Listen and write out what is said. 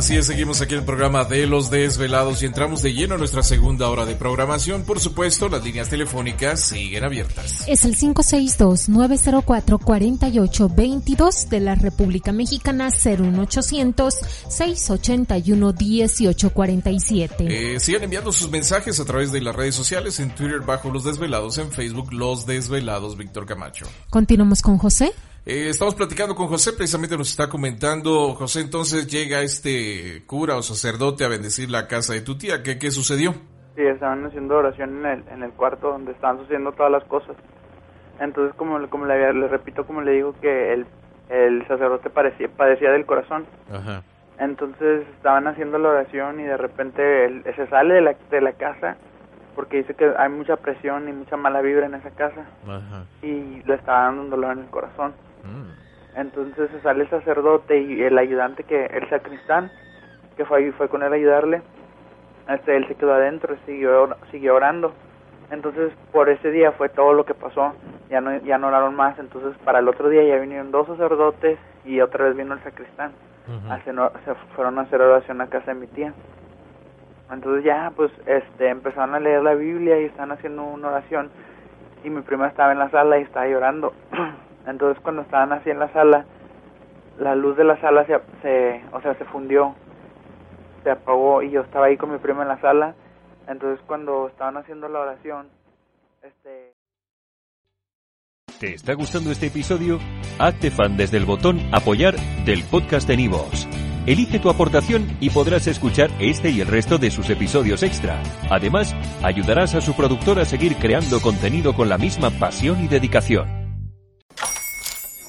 Así es, seguimos aquí en el programa de Los Desvelados y entramos de lleno a nuestra segunda hora de programación. Por supuesto, las líneas telefónicas siguen abiertas. Es el 562-904-4822 de la República Mexicana 01800-681-1847. Eh, sigan enviando sus mensajes a través de las redes sociales, en Twitter bajo Los Desvelados, en Facebook Los Desvelados Víctor Camacho. Continuamos con José. Eh, estamos platicando con José, precisamente nos está comentando, José, entonces llega este cura o sacerdote a bendecir la casa de tu tía, ¿qué, qué sucedió? Sí, estaban haciendo oración en el, en el cuarto donde estaban sucediendo todas las cosas. Entonces, como, como le, le repito, como le digo, que el, el sacerdote parecía, padecía del corazón. Ajá. Entonces estaban haciendo la oración y de repente él se sale de la, de la casa porque dice que hay mucha presión y mucha mala vibra en esa casa Ajá. y le estaba dando un dolor en el corazón. Mm. Entonces se sale el sacerdote y el ayudante, que el sacristán, que fue ahí, fue con él a ayudarle, este, él se quedó adentro, siguió, or- siguió orando. Entonces por ese día fue todo lo que pasó, ya no, ya no oraron más, entonces para el otro día ya vinieron dos sacerdotes y otra vez vino el sacristán. or- se fueron a hacer oración a casa de mi tía. Entonces ya pues este empezaron a leer la Biblia y están haciendo una oración y mi prima estaba en la sala y estaba llorando. Entonces cuando estaban así en la sala, la luz de la sala se, o sea, se fundió, se apagó y yo estaba ahí con mi prima en la sala. Entonces cuando estaban haciendo la oración, este ¿Te está gustando este episodio? Hazte fan desde el botón Apoyar del podcast de Nivos. Elige tu aportación y podrás escuchar este y el resto de sus episodios extra. Además, ayudarás a su productor a seguir creando contenido con la misma pasión y dedicación.